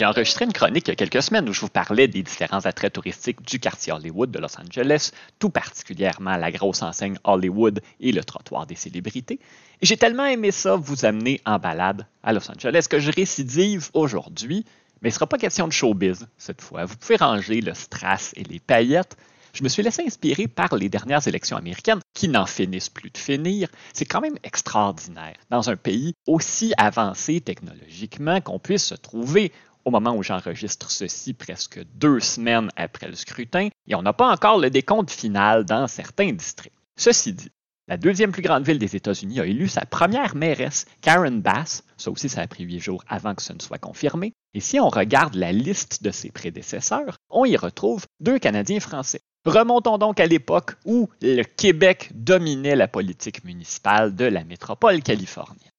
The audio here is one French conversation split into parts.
J'ai enregistré une chronique il y a quelques semaines où je vous parlais des différents attraits touristiques du quartier Hollywood de Los Angeles, tout particulièrement la grosse enseigne Hollywood et le trottoir des célébrités. Et j'ai tellement aimé ça vous amener en balade à Los Angeles que je récidive aujourd'hui, mais il ne sera pas question de showbiz cette fois. Vous pouvez ranger le strass et les paillettes je me suis laissé inspirer par les dernières élections américaines qui n'en finissent plus de finir. C'est quand même extraordinaire dans un pays aussi avancé technologiquement qu'on puisse se trouver au moment où j'enregistre ceci presque deux semaines après le scrutin et on n'a pas encore le décompte final dans certains districts. Ceci dit, la deuxième plus grande ville des États-Unis a élu sa première mairesse, Karen Bass. Ça aussi, ça a pris huit jours avant que ce ne soit confirmé. Et si on regarde la liste de ses prédécesseurs, on y retrouve deux Canadiens français. Remontons donc à l'époque où le Québec dominait la politique municipale de la métropole californienne.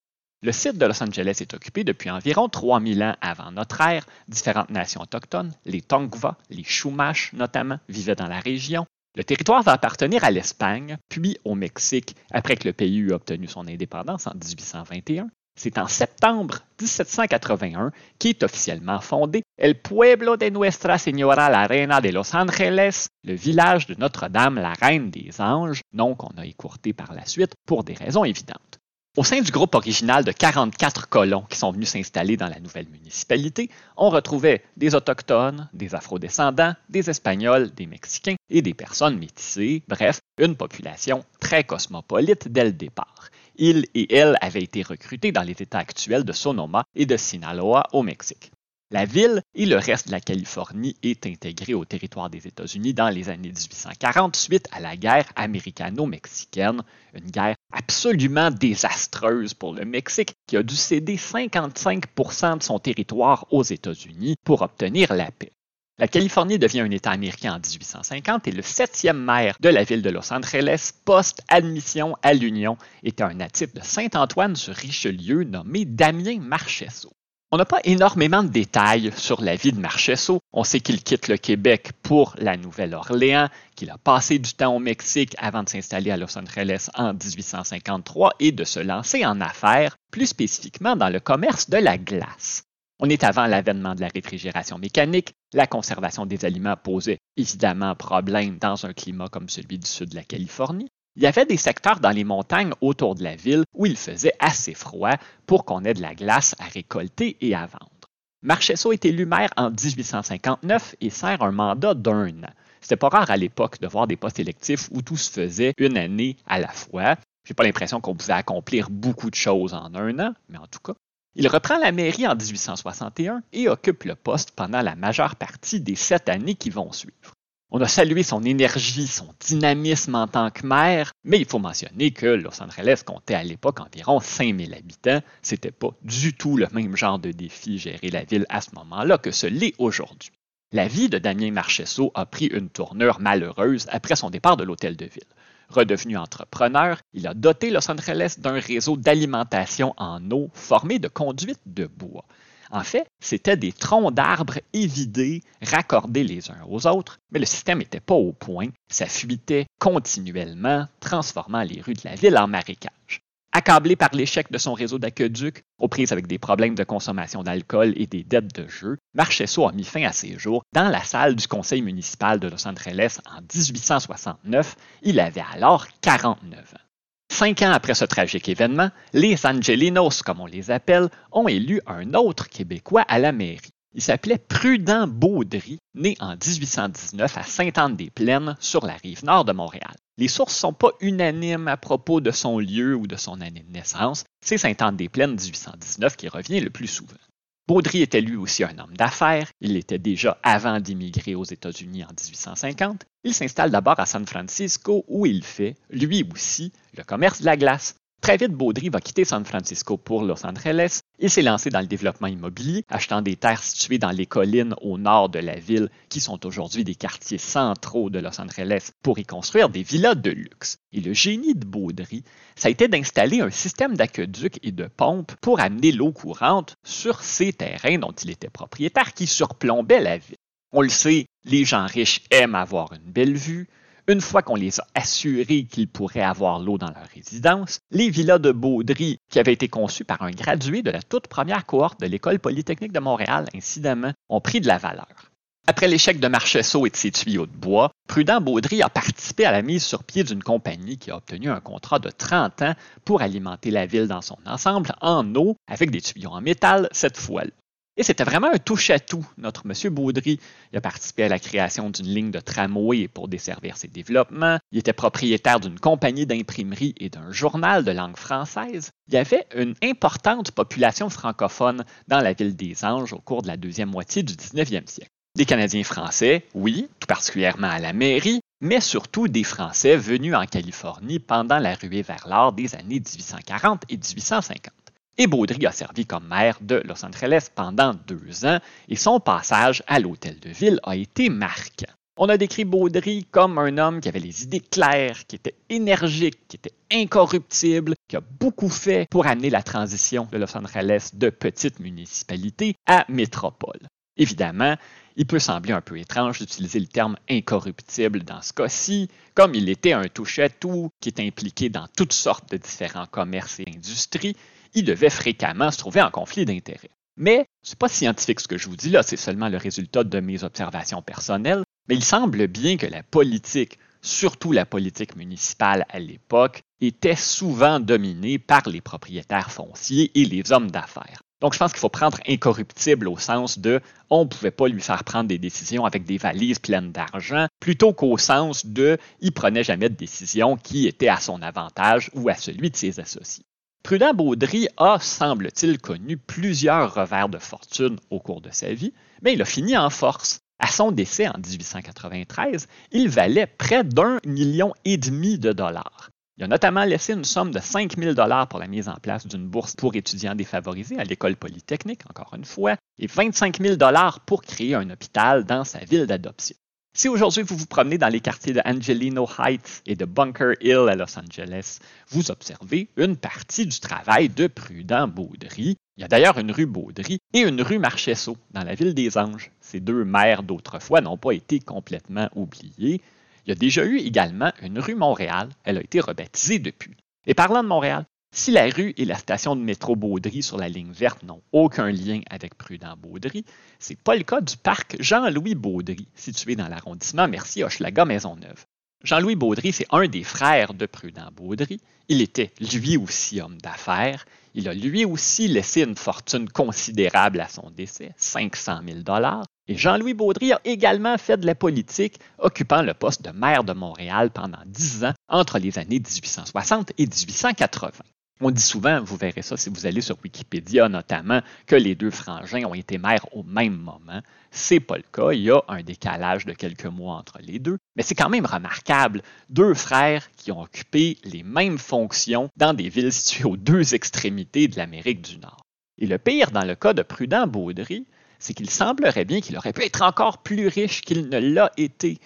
Le site de Los Angeles est occupé depuis environ 3000 ans avant notre ère. Différentes nations autochtones, les Tongva, les Chumash notamment, vivaient dans la région. Le territoire va appartenir à l'Espagne, puis au Mexique, après que le pays eut obtenu son indépendance en 1821. C'est en septembre 1781 qu'est officiellement fondé El Pueblo de Nuestra Señora la Reina de Los Angeles, le village de Notre-Dame la Reine des Anges, nom qu'on a écourté par la suite pour des raisons évidentes. Au sein du groupe original de 44 colons qui sont venus s'installer dans la nouvelle municipalité, on retrouvait des Autochtones, des Afrodescendants, des Espagnols, des Mexicains et des personnes métissées, bref, une population très cosmopolite dès le départ. Ils et elles avaient été recrutés dans les États actuels de Sonoma et de Sinaloa au Mexique. La ville et le reste de la Californie est intégré au territoire des États-Unis dans les années 1840 suite à la guerre américano-mexicaine, une guerre absolument désastreuse pour le Mexique qui a dû céder 55% de son territoire aux États-Unis pour obtenir la paix. La Californie devient un État américain en 1850 et le septième maire de la ville de Los Angeles, post-admission à l'Union, était un natif de Saint-Antoine sur Richelieu nommé Damien Marchesso. On n'a pas énormément de détails sur la vie de Marchesso. On sait qu'il quitte le Québec pour la Nouvelle-Orléans, qu'il a passé du temps au Mexique avant de s'installer à Los Angeles en 1853 et de se lancer en affaires, plus spécifiquement dans le commerce de la glace. On est avant l'avènement de la réfrigération mécanique. La conservation des aliments posait évidemment problème dans un climat comme celui du sud de la Californie. Il y avait des secteurs dans les montagnes autour de la ville où il faisait assez froid pour qu'on ait de la glace à récolter et à vendre. Marchesso est élu maire en 1859 et sert un mandat d'un an. C'était pas rare à l'époque de voir des postes électifs où tout se faisait une année à la fois. J'ai pas l'impression qu'on pouvait accomplir beaucoup de choses en un an, mais en tout cas. Il reprend la mairie en 1861 et occupe le poste pendant la majeure partie des sept années qui vont suivre. On a salué son énergie, son dynamisme en tant que maire, mais il faut mentionner que Los Angeles comptait à l'époque environ 5000 habitants. C'était pas du tout le même genre de défi gérer la ville à ce moment-là que ce l'est aujourd'hui. La vie de Damien Marchesso a pris une tournure malheureuse après son départ de l'hôtel de ville. Redevenu entrepreneur, il a doté Los Angeles d'un réseau d'alimentation en eau formé de conduites de bois. En fait, c'était des troncs d'arbres évidés, raccordés les uns aux autres, mais le système n'était pas au point, ça fuitait continuellement, transformant les rues de la ville en marécages. Accablé par l'échec de son réseau d'aqueduc, aux prises avec des problèmes de consommation d'alcool et des dettes de jeu, Marchesso a mis fin à ses jours dans la salle du conseil municipal de Los Angeles en 1869. Il avait alors 49 ans. Cinq ans après ce tragique événement, les Angelinos, comme on les appelle, ont élu un autre Québécois à la mairie. Il s'appelait Prudent Baudry, né en 1819 à Sainte-Anne-des-Plaines, sur la rive nord de Montréal. Les sources ne sont pas unanimes à propos de son lieu ou de son année de naissance. C'est Sainte-Anne-des-Plaines 1819 qui revient le plus souvent. Baudry était lui aussi un homme d'affaires. Il l'était déjà avant d'immigrer aux États-Unis en 1850. Il s'installe d'abord à San Francisco où il fait, lui aussi, le commerce de la glace. Très vite, Baudry va quitter San Francisco pour Los Angeles. Il s'est lancé dans le développement immobilier, achetant des terres situées dans les collines au nord de la ville, qui sont aujourd'hui des quartiers centraux de Los Angeles, pour y construire des villas de luxe. Et le génie de Baudry, ça a été d'installer un système d'aqueduc et de pompes pour amener l'eau courante sur ces terrains dont il était propriétaire, qui surplombaient la ville. On le sait, les gens riches aiment avoir une belle vue, Une fois qu'on les a assurés qu'ils pourraient avoir l'eau dans leur résidence, les villas de Baudry, qui avaient été conçues par un gradué de la toute première cohorte de l'École polytechnique de Montréal, incidemment, ont pris de la valeur. Après l'échec de Marcheseau et de ses tuyaux de bois, Prudent Baudry a participé à la mise sur pied d'une compagnie qui a obtenu un contrat de 30 ans pour alimenter la ville dans son ensemble en eau avec des tuyaux en métal cette fois-là. C'était vraiment un touche-à-tout, notre monsieur Baudry. Il a participé à la création d'une ligne de tramway pour desservir ses développements. Il était propriétaire d'une compagnie d'imprimerie et d'un journal de langue française. Il y avait une importante population francophone dans la ville des Anges au cours de la deuxième moitié du 19e siècle. Des Canadiens français, oui, tout particulièrement à la mairie, mais surtout des Français venus en Californie pendant la ruée vers l'or des années 1840 et 1850. Et Baudry a servi comme maire de Los Angeles pendant deux ans et son passage à l'hôtel de ville a été marquant. On a décrit Baudry comme un homme qui avait les idées claires, qui était énergique, qui était incorruptible, qui a beaucoup fait pour amener la transition de Los Angeles de petite municipalité à métropole. Évidemment, il peut sembler un peu étrange d'utiliser le terme incorruptible dans ce cas-ci, comme il était un touche-à-tout qui est impliqué dans toutes sortes de différents commerces et industries, il devait fréquemment se trouver en conflit d'intérêts. Mais ce n'est pas scientifique ce que je vous dis là, c'est seulement le résultat de mes observations personnelles, mais il semble bien que la politique, surtout la politique municipale à l'époque, était souvent dominée par les propriétaires fonciers et les hommes d'affaires. Donc, je pense qu'il faut prendre incorruptible au sens de on ne pouvait pas lui faire prendre des décisions avec des valises pleines d'argent, plutôt qu'au sens de il prenait jamais de décision qui était à son avantage ou à celui de ses associés. Prudent Baudry a, semble-t-il, connu plusieurs revers de fortune au cours de sa vie, mais il a fini en force. À son décès en 1893, il valait près d'un million et demi de dollars. Il a notamment laissé une somme de 5 000 pour la mise en place d'une bourse pour étudiants défavorisés à l'école polytechnique, encore une fois, et 25 000 pour créer un hôpital dans sa ville d'adoption. Si aujourd'hui vous vous promenez dans les quartiers de Angelino Heights et de Bunker Hill à Los Angeles, vous observez une partie du travail de Prudent Baudry. Il y a d'ailleurs une rue Baudry et une rue Marchesso dans la ville des Anges. Ces deux maires d'autrefois n'ont pas été complètement oubliés. Il y a déjà eu également une rue Montréal. Elle a été rebaptisée depuis. Et parlant de Montréal, si la rue et la station de métro Baudry sur la ligne verte n'ont aucun lien avec Prudent Baudry, c'est pas le cas du parc Jean-Louis Baudry, situé dans l'arrondissement Mercier-Hochelaga-Maisonneuve. Jean-Louis Baudry, c'est un des frères de Prudent Baudry. Il était lui aussi homme d'affaires. Il a lui aussi laissé une fortune considérable à son décès, 500 000 dollars. Et Jean-Louis Baudry a également fait de la politique, occupant le poste de maire de Montréal pendant dix ans entre les années 1860 et 1880. On dit souvent, vous verrez ça si vous allez sur Wikipédia notamment, que les deux frangins ont été maires au même moment. C'est pas le cas. Il y a un décalage de quelques mois entre les deux. Mais c'est quand même remarquable. Deux frères qui ont occupé les mêmes fonctions dans des villes situées aux deux extrémités de l'Amérique du Nord. Et le pire dans le cas de Prudent Baudry, c'est qu'il semblerait bien qu'il aurait pu être encore plus riche qu'il ne l'a été.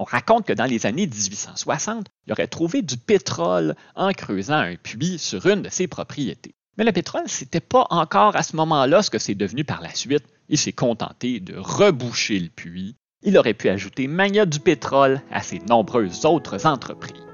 On raconte que dans les années 1860, il aurait trouvé du pétrole en creusant un puits sur une de ses propriétés. Mais le pétrole, n'était pas encore à ce moment-là ce que c'est devenu par la suite. Il s'est contenté de reboucher le puits. Il aurait pu ajouter Mania du pétrole à ses nombreuses autres entreprises.